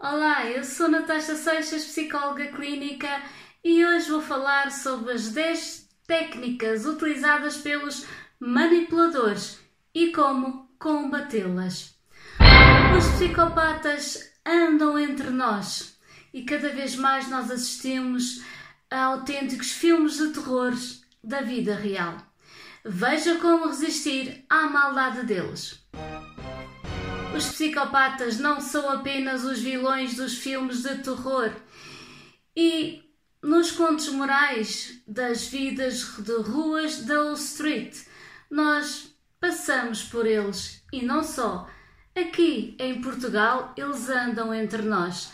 Olá, eu sou Natasha Seixas, psicóloga clínica, e hoje vou falar sobre as 10 técnicas utilizadas pelos manipuladores e como combatê-las. Os psicopatas andam entre nós e cada vez mais nós assistimos a autênticos filmes de terror da vida real. Veja como resistir à maldade deles. Os psicopatas não são apenas os vilões dos filmes de terror. E nos contos morais das vidas de ruas da Wall Street, nós passamos por eles e não só. Aqui em Portugal, eles andam entre nós.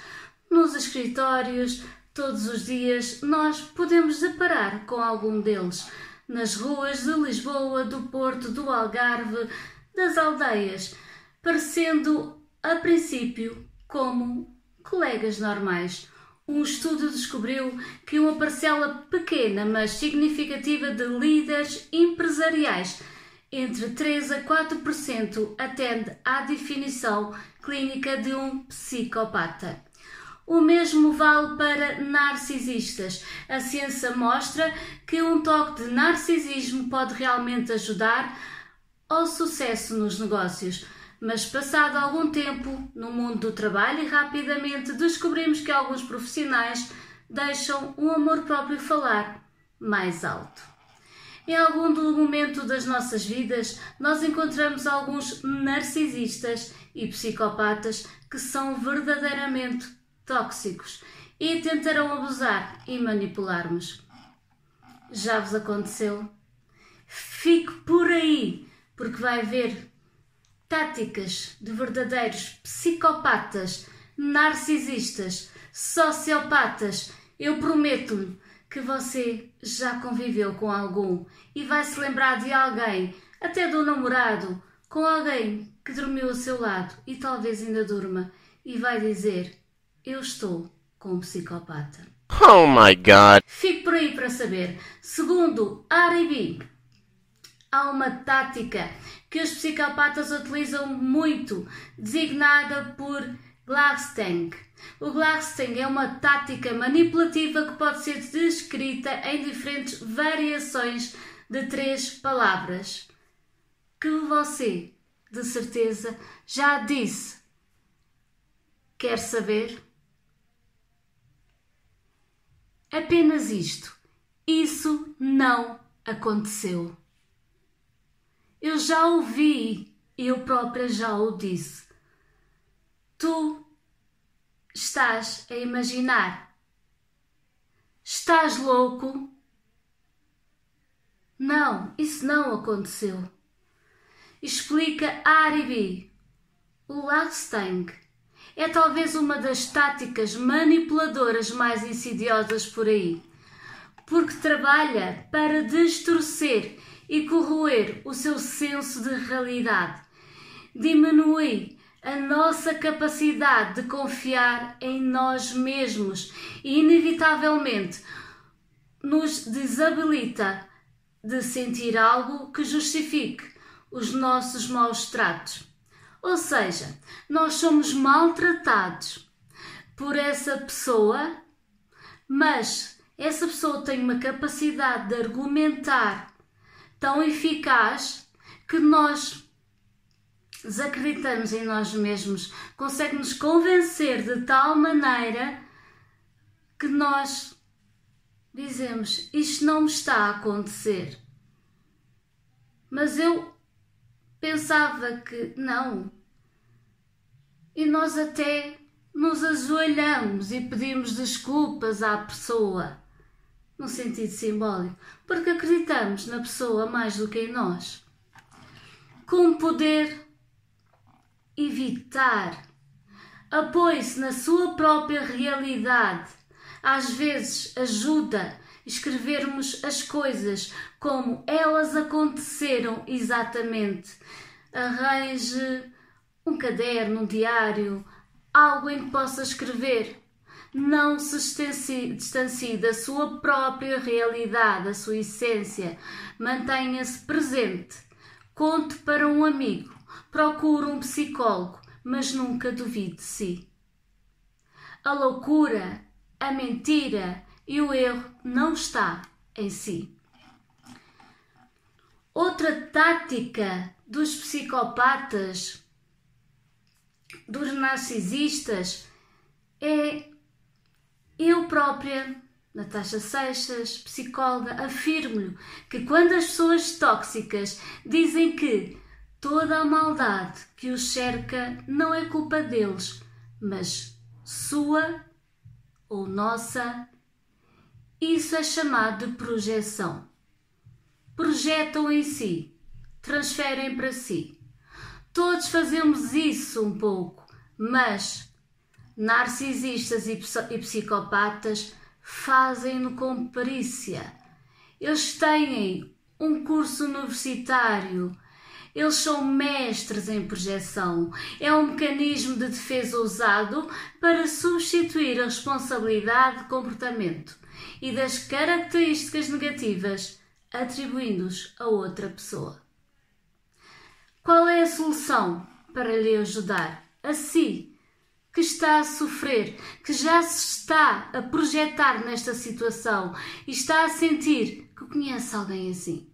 Nos escritórios, todos os dias, nós podemos deparar com algum deles. Nas ruas de Lisboa, do Porto, do Algarve, das aldeias parecendo a princípio como colegas normais. Um estudo descobriu que uma parcela pequena, mas significativa de líderes empresariais, entre 3 a 4%, atende à definição clínica de um psicopata. O mesmo vale para narcisistas. A ciência mostra que um toque de narcisismo pode realmente ajudar ao sucesso nos negócios mas passado algum tempo no mundo do trabalho e rapidamente descobrimos que alguns profissionais deixam o amor próprio falar mais alto. Em algum momento das nossas vidas, nós encontramos alguns narcisistas e psicopatas que são verdadeiramente tóxicos e tentarão abusar e manipular-nos. Já vos aconteceu? Fique por aí, porque vai ver táticas de verdadeiros psicopatas, narcisistas, sociopatas, eu prometo-lhe que você já conviveu com algum e vai se lembrar de alguém, até do namorado, com alguém que dormiu ao seu lado e talvez ainda durma, e vai dizer: Eu estou com um psicopata. Oh my god! Fique por aí para saber. Segundo Aribi, há uma tática que os psicopatas utilizam muito, designada por Glaxtang. O Glaxtang é uma tática manipulativa que pode ser descrita em diferentes variações de três palavras, que você, de certeza, já disse. Quer saber? Apenas isto. Isso não aconteceu. Eu já ouvi, eu própria já o disse. Tu estás a imaginar. Estás louco? Não, isso não aconteceu. Explica Aribi. O Lagstang é talvez uma das táticas manipuladoras mais insidiosas por aí, porque trabalha para distorcer e corroer o seu senso de realidade. Diminui a nossa capacidade de confiar em nós mesmos e, inevitavelmente, nos desabilita de sentir algo que justifique os nossos maus tratos. Ou seja, nós somos maltratados por essa pessoa, mas essa pessoa tem uma capacidade de argumentar tão eficaz que nós desacreditamos em nós mesmos, consegue nos convencer de tal maneira que nós dizemos: Isto não me está a acontecer. Mas eu pensava que não. E nós até nos ajoelhamos e pedimos desculpas à pessoa no sentido simbólico, porque acreditamos na pessoa mais do que em nós. Como poder evitar? Apoie-se na sua própria realidade. Às vezes ajuda escrevermos as coisas como elas aconteceram exatamente. Arranje um caderno, um diário, algo em que possa escrever não se distancie da sua própria realidade, da sua essência. Mantenha-se presente. Conte para um amigo. Procure um psicólogo, mas nunca duvide de si. A loucura, a mentira e o erro não está em si. Outra tática dos psicopatas, dos narcisistas, é eu própria, Natasha Seixas, psicóloga, afirmo-lhe que quando as pessoas tóxicas dizem que toda a maldade que os cerca não é culpa deles, mas sua ou nossa, isso é chamado de projeção. Projetam em si, transferem para si. Todos fazemos isso um pouco, mas narcisistas e psicopatas fazem-no com perícia. Eles têm um curso universitário, eles são mestres em projeção. É um mecanismo de defesa usado para substituir a responsabilidade de comportamento e das características negativas, atribuindo-os a outra pessoa. Qual é a solução para lhe ajudar? A si, que está a sofrer, que já se está a projetar nesta situação e está a sentir que conhece alguém assim.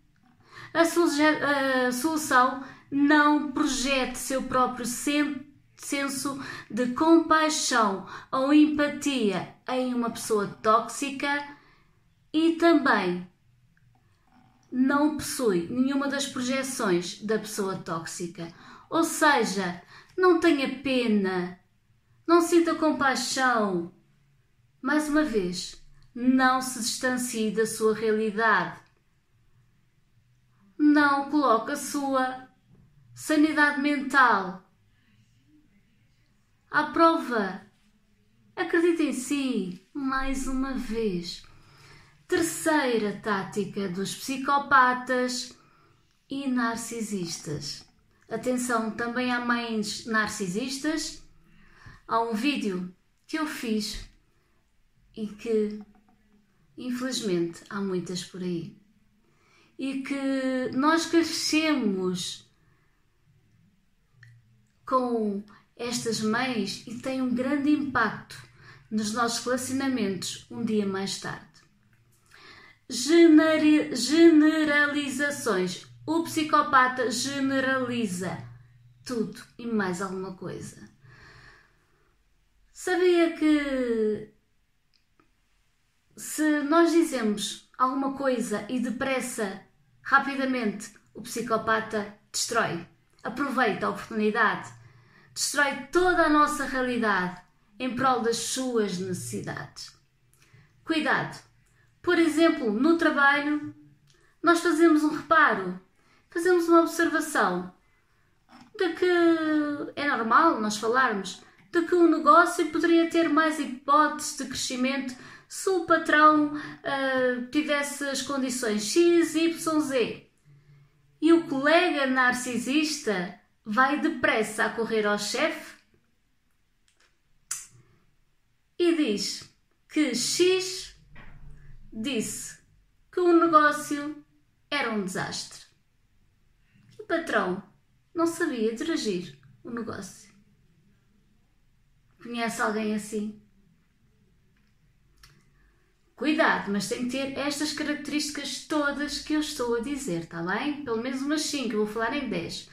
A, a solução não projete seu próprio senso de compaixão ou empatia em uma pessoa tóxica e também não possui nenhuma das projeções da pessoa tóxica. Ou seja, não tenha pena, não sinta compaixão. Mais uma vez, não se distancie da sua realidade. Não coloque a sua sanidade mental à prova. Acredite em si, mais uma vez. Terceira tática dos psicopatas e narcisistas. Atenção, também há mães narcisistas há um vídeo que eu fiz e que infelizmente há muitas por aí e que nós crescemos com estas mães e tem um grande impacto nos nossos relacionamentos um dia mais tarde. generalizações. O psicopata generaliza tudo e mais alguma coisa. Sabia que se nós dizemos alguma coisa e depressa, rapidamente, o psicopata destrói, aproveita a oportunidade, destrói toda a nossa realidade em prol das suas necessidades. Cuidado! Por exemplo, no trabalho, nós fazemos um reparo, fazemos uma observação de que é normal nós falarmos de que o negócio poderia ter mais hipóteses de crescimento se o patrão uh, tivesse as condições X, Y, Z. E o colega narcisista vai depressa a correr ao chefe e diz que X disse que o negócio era um desastre. O patrão não sabia dirigir o negócio. Conhece alguém assim? Cuidado, mas tem que ter estas características todas que eu estou a dizer, está bem? Pelo menos umas 5, eu vou falar em 10.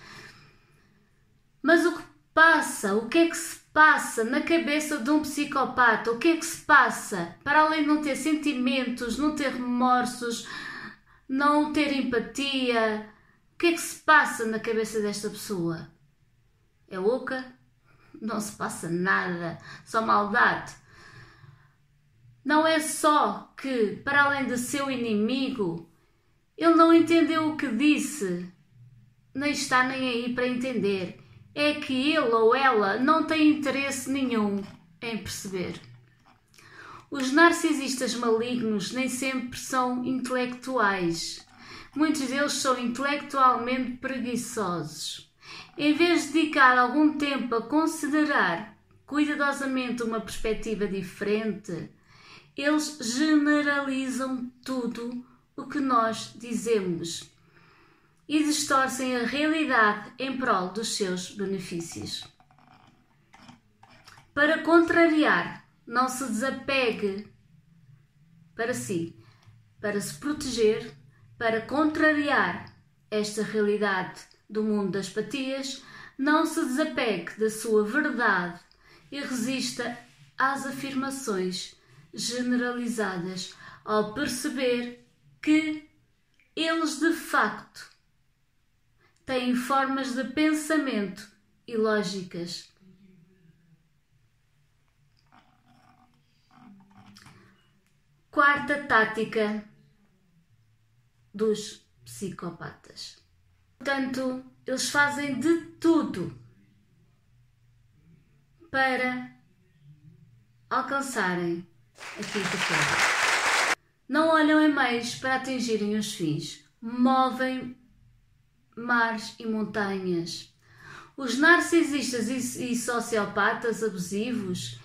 Mas o que passa, o que é que se passa na cabeça de um psicopata? O que é que se passa? Para além de não ter sentimentos, não ter remorsos, não ter empatia, o que é que se passa na cabeça desta pessoa? É louca? Não se passa nada, só maldade. Não é só que, para além de seu inimigo, ele não entendeu o que disse, nem está nem aí para entender. É que ele ou ela não tem interesse nenhum em perceber. Os narcisistas malignos nem sempre são intelectuais. Muitos deles são intelectualmente preguiçosos. Em vez de dedicar algum tempo a considerar cuidadosamente uma perspectiva diferente, eles generalizam tudo o que nós dizemos e distorcem a realidade em prol dos seus benefícios. Para contrariar não se desapegue para si, para se proteger, para contrariar esta realidade do mundo das patias, não se desapegue da sua verdade e resista às afirmações generalizadas ao perceber que eles de facto têm formas de pensamento e lógicas. Quarta tática dos psicopatas. Portanto, eles fazem de tudo para alcançarem aquilo que querem. Não olham em meios para atingirem os fins, movem mares e montanhas. Os narcisistas e sociopatas abusivos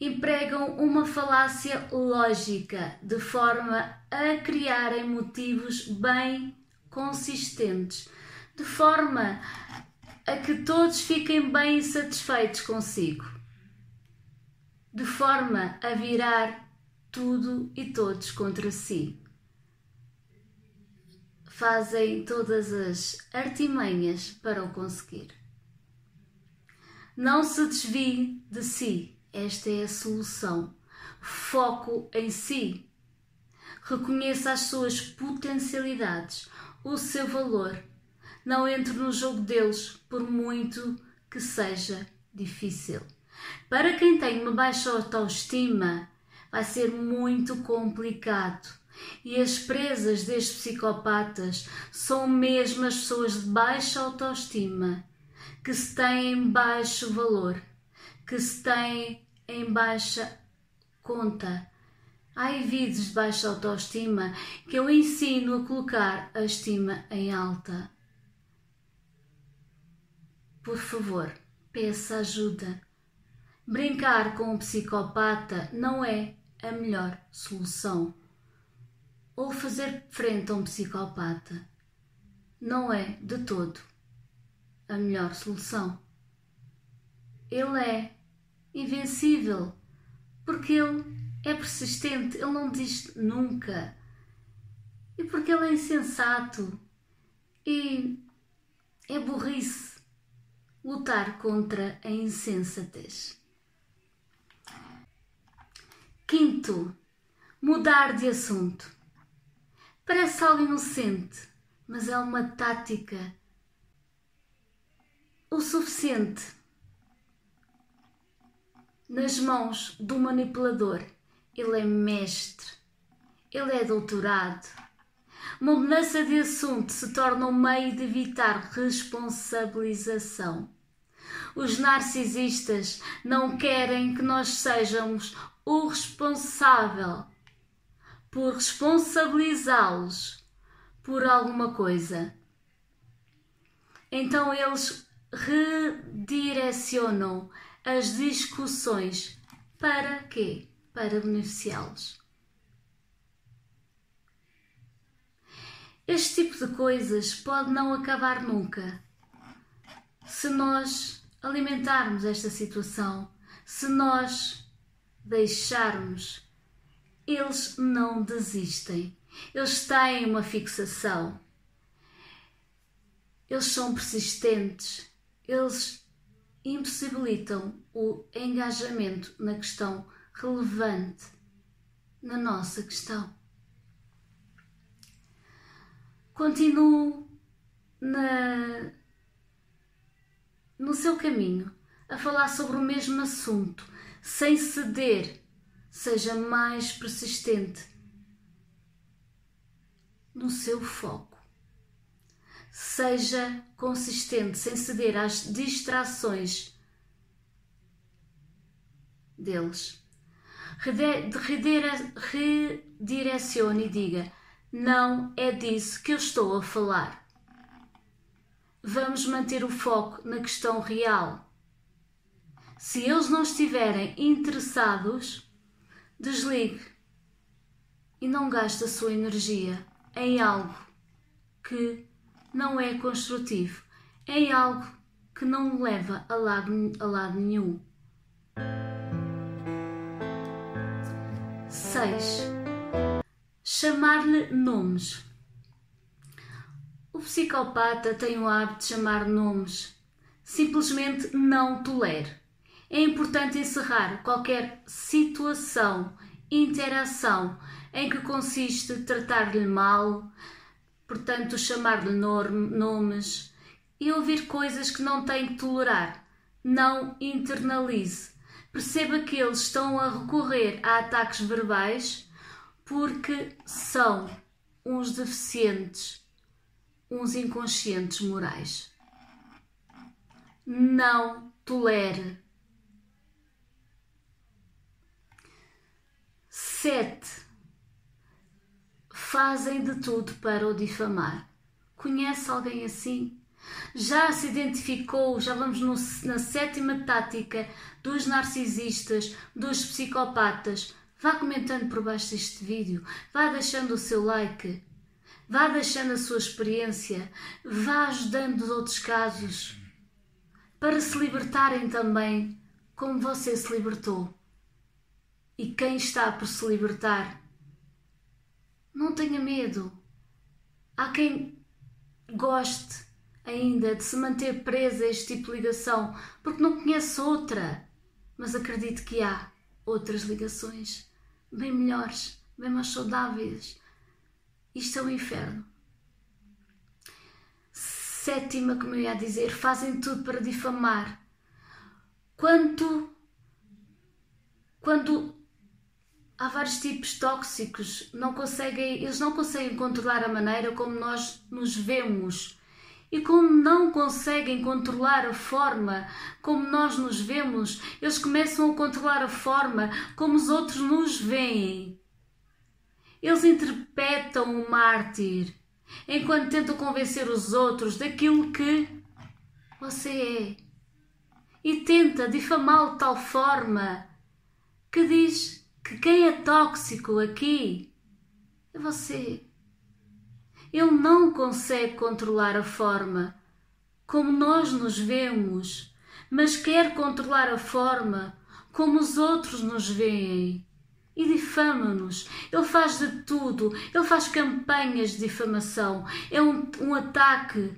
empregam uma falácia lógica de forma a criarem motivos bem consistentes, de forma a que todos fiquem bem satisfeitos consigo, de forma a virar tudo e todos contra si fazem todas as artimanhas para o conseguir. Não se desvie de si, esta é a solução. Foco em si. Reconheça as suas potencialidades, o seu valor. Não entre no jogo deles, por muito que seja difícil. Para quem tem uma baixa autoestima, vai ser muito complicado e as presas destes psicopatas são mesmo as pessoas de baixa autoestima, que se têm baixo valor, que se têm em baixa conta. Há indivíduos de baixa autoestima que eu ensino a colocar a estima em alta. Por favor, peça ajuda. Brincar com um psicopata não é a melhor solução ou fazer frente a um psicopata não é de todo a melhor solução. Ele é invencível porque ele é persistente, ele não desiste nunca. E porque ele é insensato e é burrice lutar contra a insensatez. Quinto, mudar de assunto. Parece algo inocente, mas é uma tática o suficiente nas mãos do manipulador. Ele é mestre, ele é doutorado. Uma mudança de assunto se torna um meio de evitar responsabilização. Os narcisistas não querem que nós sejamos o responsável por responsabilizá-los por alguma coisa. Então eles redirecionam as discussões para quê? Para beneficiá-los. Este tipo de coisas pode não acabar nunca. Se nós alimentarmos esta situação, se nós deixarmos eles não desistem. Eles têm uma fixação. Eles são persistentes. Eles impossibilitam o engajamento na questão relevante, na nossa questão. Continuo na, no seu caminho a falar sobre o mesmo assunto, sem ceder seja mais persistente no seu foco. Seja consistente, sem ceder às distrações deles. Redirecione e diga: Não é disso que eu estou a falar. Vamos manter o foco na questão real. Se eles não estiverem interessados, Desligue e não gaste a sua energia em algo que não é construtivo, em algo que não leva a lado, a lado nenhum. 6. Chamar-lhe nomes. O psicopata tem o hábito de chamar nomes. Simplesmente não tolere. É importante encerrar qualquer situação, interação em que consiste tratar-lhe mal, portanto, chamar-lhe nomes e ouvir coisas que não tem que tolerar. Não internalize. Perceba que eles estão a recorrer a ataques verbais porque são uns deficientes, uns inconscientes morais. Não tolere. Sete. Fazem de tudo para o difamar. Conhece alguém assim? Já se identificou, já vamos no, na sétima tática dos narcisistas, dos psicopatas. Vá comentando por baixo deste vídeo, vá deixando o seu like, vá deixando a sua experiência, vá ajudando outros casos para se libertarem também como você se libertou. E quem está por se libertar, não tenha medo. Há quem goste ainda de se manter presa a este tipo de ligação, porque não conhece outra. Mas acredito que há outras ligações bem melhores, bem mais saudáveis. Isto é um inferno. Sétima, como eu ia dizer, fazem tudo para difamar. Quanto quando há vários tipos tóxicos, não conseguem, eles não conseguem controlar a maneira como nós nos vemos e como não conseguem controlar a forma como nós nos vemos, eles começam a controlar a forma como os outros nos veem. Eles interpretam o mártir enquanto tentam convencer os outros daquilo que você é. E tenta difamá-lo de tal forma que diz que quem é tóxico aqui é você. Ele não consegue controlar a forma como nós nos vemos, mas quer controlar a forma como os outros nos veem. E difama-nos. Ele faz de tudo. Ele faz campanhas de difamação. É um, um ataque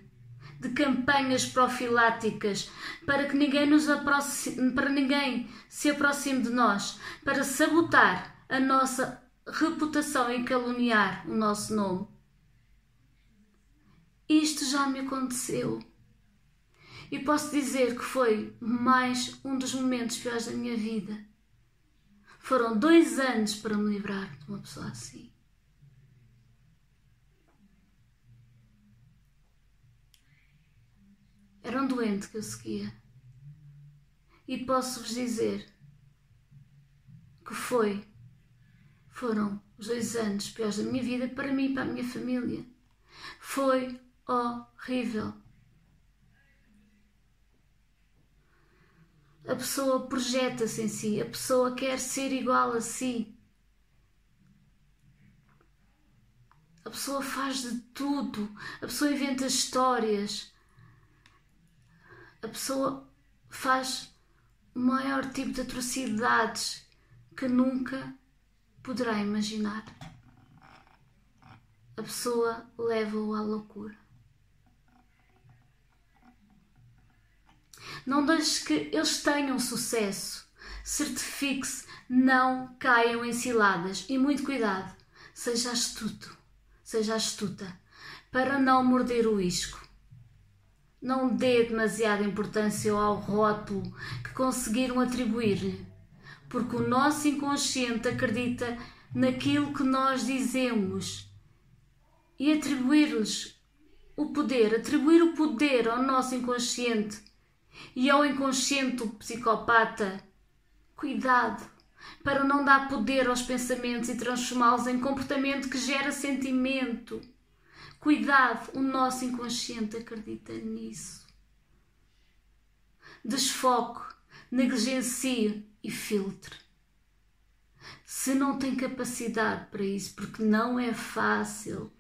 de campanhas profiláticas para que ninguém nos aproxime, para ninguém se aproxime de nós, para sabotar a nossa reputação e caluniar o nosso nome. Isto já me aconteceu. E posso dizer que foi mais um dos momentos piores da minha vida. Foram dois anos para me livrar de uma pessoa assim. Era um doente que eu seguia. E posso-vos dizer que foi, foram os dois anos piores da minha vida para mim e para a minha família. Foi horrível. A pessoa projeta-se em si, a pessoa quer ser igual a si. A pessoa faz de tudo, a pessoa inventa histórias, a pessoa faz o maior tipo de atrocidades que nunca poderá imaginar. A pessoa leva-o à loucura. Não deixes que eles tenham sucesso. Certifique-se, não caiam em ciladas e muito cuidado. Seja astuto, seja astuta, para não morder o isco. Não dê demasiada importância ao rótulo que conseguiram atribuir-lhe, porque o nosso inconsciente acredita naquilo que nós dizemos e atribuir-lhes o poder, atribuir o poder ao nosso inconsciente e ao inconsciente psicopata, cuidado para não dar poder aos pensamentos e transformá-los em comportamento que gera sentimento. Cuidado, o nosso inconsciente acredita nisso. Desfoque, negligencie e filtre. Se não tem capacidade para isso, porque não é fácil,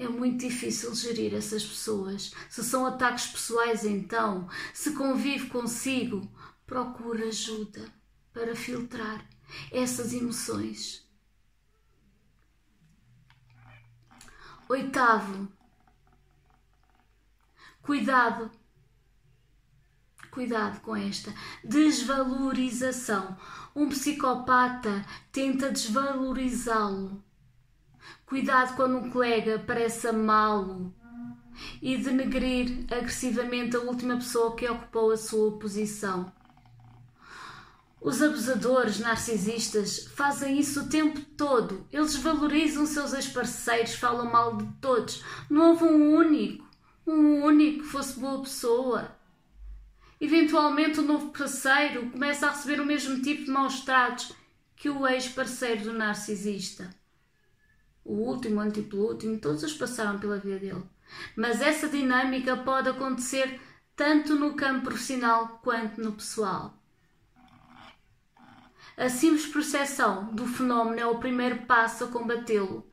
é muito difícil gerir essas pessoas. Se são ataques pessoais, então, se convive consigo, procura ajuda para filtrar. essas emoções. Oitavo, cuidado, cuidado com esta desvalorização. Um psicopata tenta desvalorizá-lo. Cuidado quando um colega parece amá-lo e denegrir agressivamente a última pessoa que ocupou a sua posição. Os abusadores narcisistas fazem isso o tempo todo. Eles valorizam seus ex-parceiros, falam mal de todos. Não houve um único, um único que fosse boa pessoa. Eventualmente, o novo parceiro começa a receber o mesmo tipo de maus tratos que o ex-parceiro do narcisista. O último, o antepelúltimo, todos os passaram pela vida dele. Mas essa dinâmica pode acontecer tanto no campo profissional quanto no pessoal. A simples percepção do fenómeno é o primeiro passo a combatê-lo.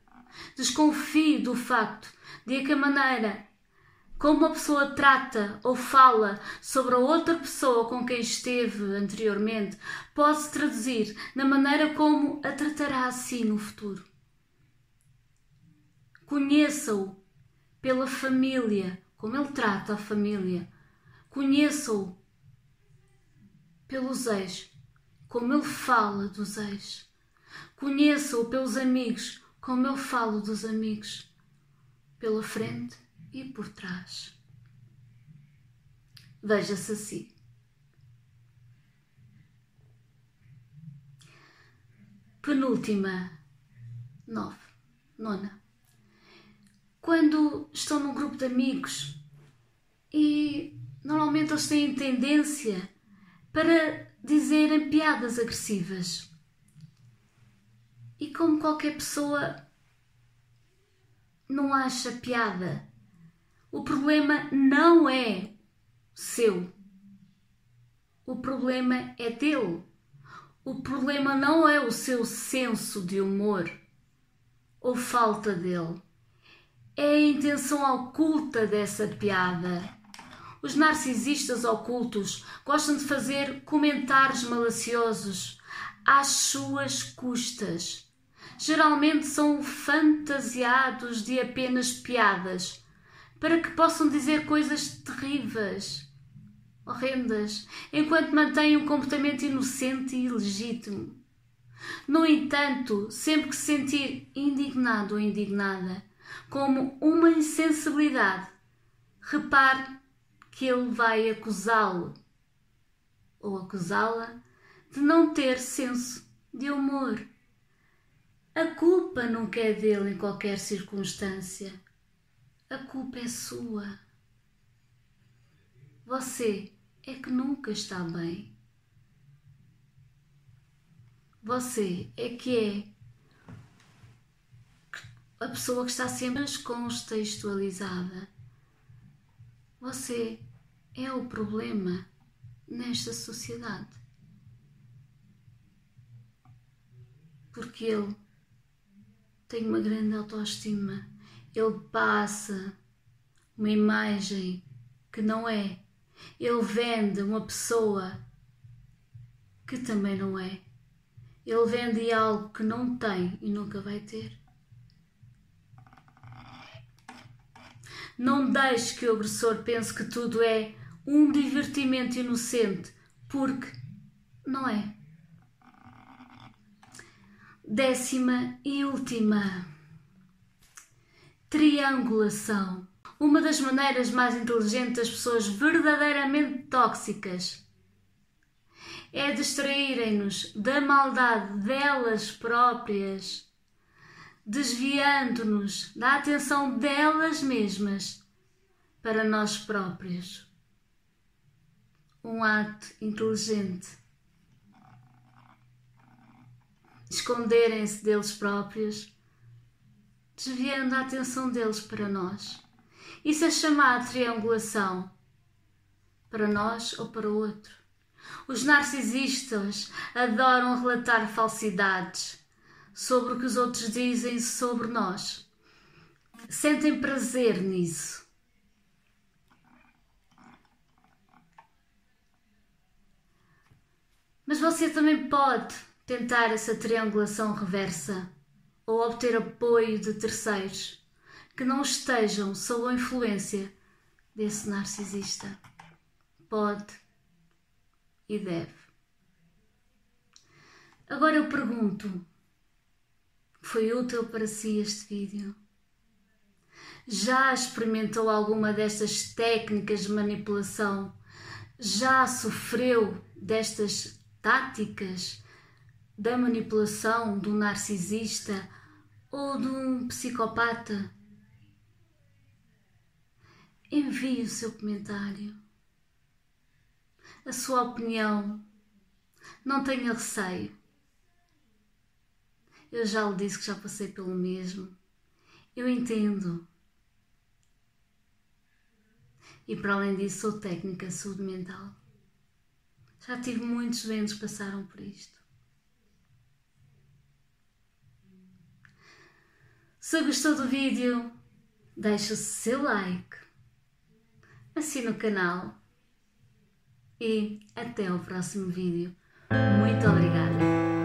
Desconfie do facto de que a maneira como uma pessoa trata ou fala sobre a outra pessoa com quem esteve anteriormente pode se traduzir na maneira como a tratará assim no futuro. Conheça-o pela família, como ele trata a família. Conheça-o pelos ex, como ele fala dos ex. Conheça-o pelos amigos, como ele fala dos amigos. Pela frente e por trás. Veja-se assim. Penúltima, nove, nona quando estão num grupo de amigos e normalmente eles têm tendência para dizerem piadas agressivas. E como qualquer pessoa não acha piada, o problema não é seu. O problema é dele. O problema não é o seu senso de humor ou falta dele é a intenção oculta dessa piada. Os narcisistas ocultos gostam de fazer comentários malaciosos às suas custas. Geralmente são fantasiados de apenas piadas para que possam dizer coisas terríveis, horrendas, enquanto mantêm um comportamento inocente e legítimo. No entanto, sempre que se sentir indignado ou indignada, como uma insensibilidade, repare que ele vai acusá-lo ou acusá-la de não ter senso de humor. A culpa nunca é dele em qualquer circunstância. A culpa é sua. Você é que nunca está bem. Você é que é a pessoa que está sempre descontextualizada. Você é o problema nesta sociedade. Porque ele tem uma grande autoestima. Ele passa uma imagem que não é. Ele vende uma pessoa que também não é. Ele vende algo que não tem e nunca vai ter. Não deixe que o agressor pense que tudo é um divertimento inocente, porque não é. Décima e última. Triangulação. Uma das maneiras mais inteligentes das pessoas verdadeiramente tóxicas é distraírem-nos da maldade delas próprias desviando-nos da atenção delas mesmas para nós próprios. Um ato inteligente. Esconderem-se deles próprios, desviando a atenção deles para nós. Isso é chamado triangulação. Para nós ou para o outro. Os narcisistas adoram relatar falsidades sobre o que os outros dizem sobre nós. Sentem prazer nisso. Mas você também pode tentar essa triangulação reversa ou obter apoio de terceiros que não estejam sob a influência desse narcisista. Pode e deve. Agora eu pergunto: foi útil para si este vídeo? Já experimentou alguma destas técnicas de manipulação? Já sofreu destas táticas da manipulação do narcisista ou de um psicopata? Envie o seu comentário, a sua opinião. Não tenha receio. Eu já lhe disse que já passei pelo mesmo. Eu entendo. E para além disso, sou técnica de saúde mental. Já tive muitos doentes que passaram por isto. Se gostou do vídeo, deixe o seu like, assine o canal e até o próximo vídeo. Muito obrigada!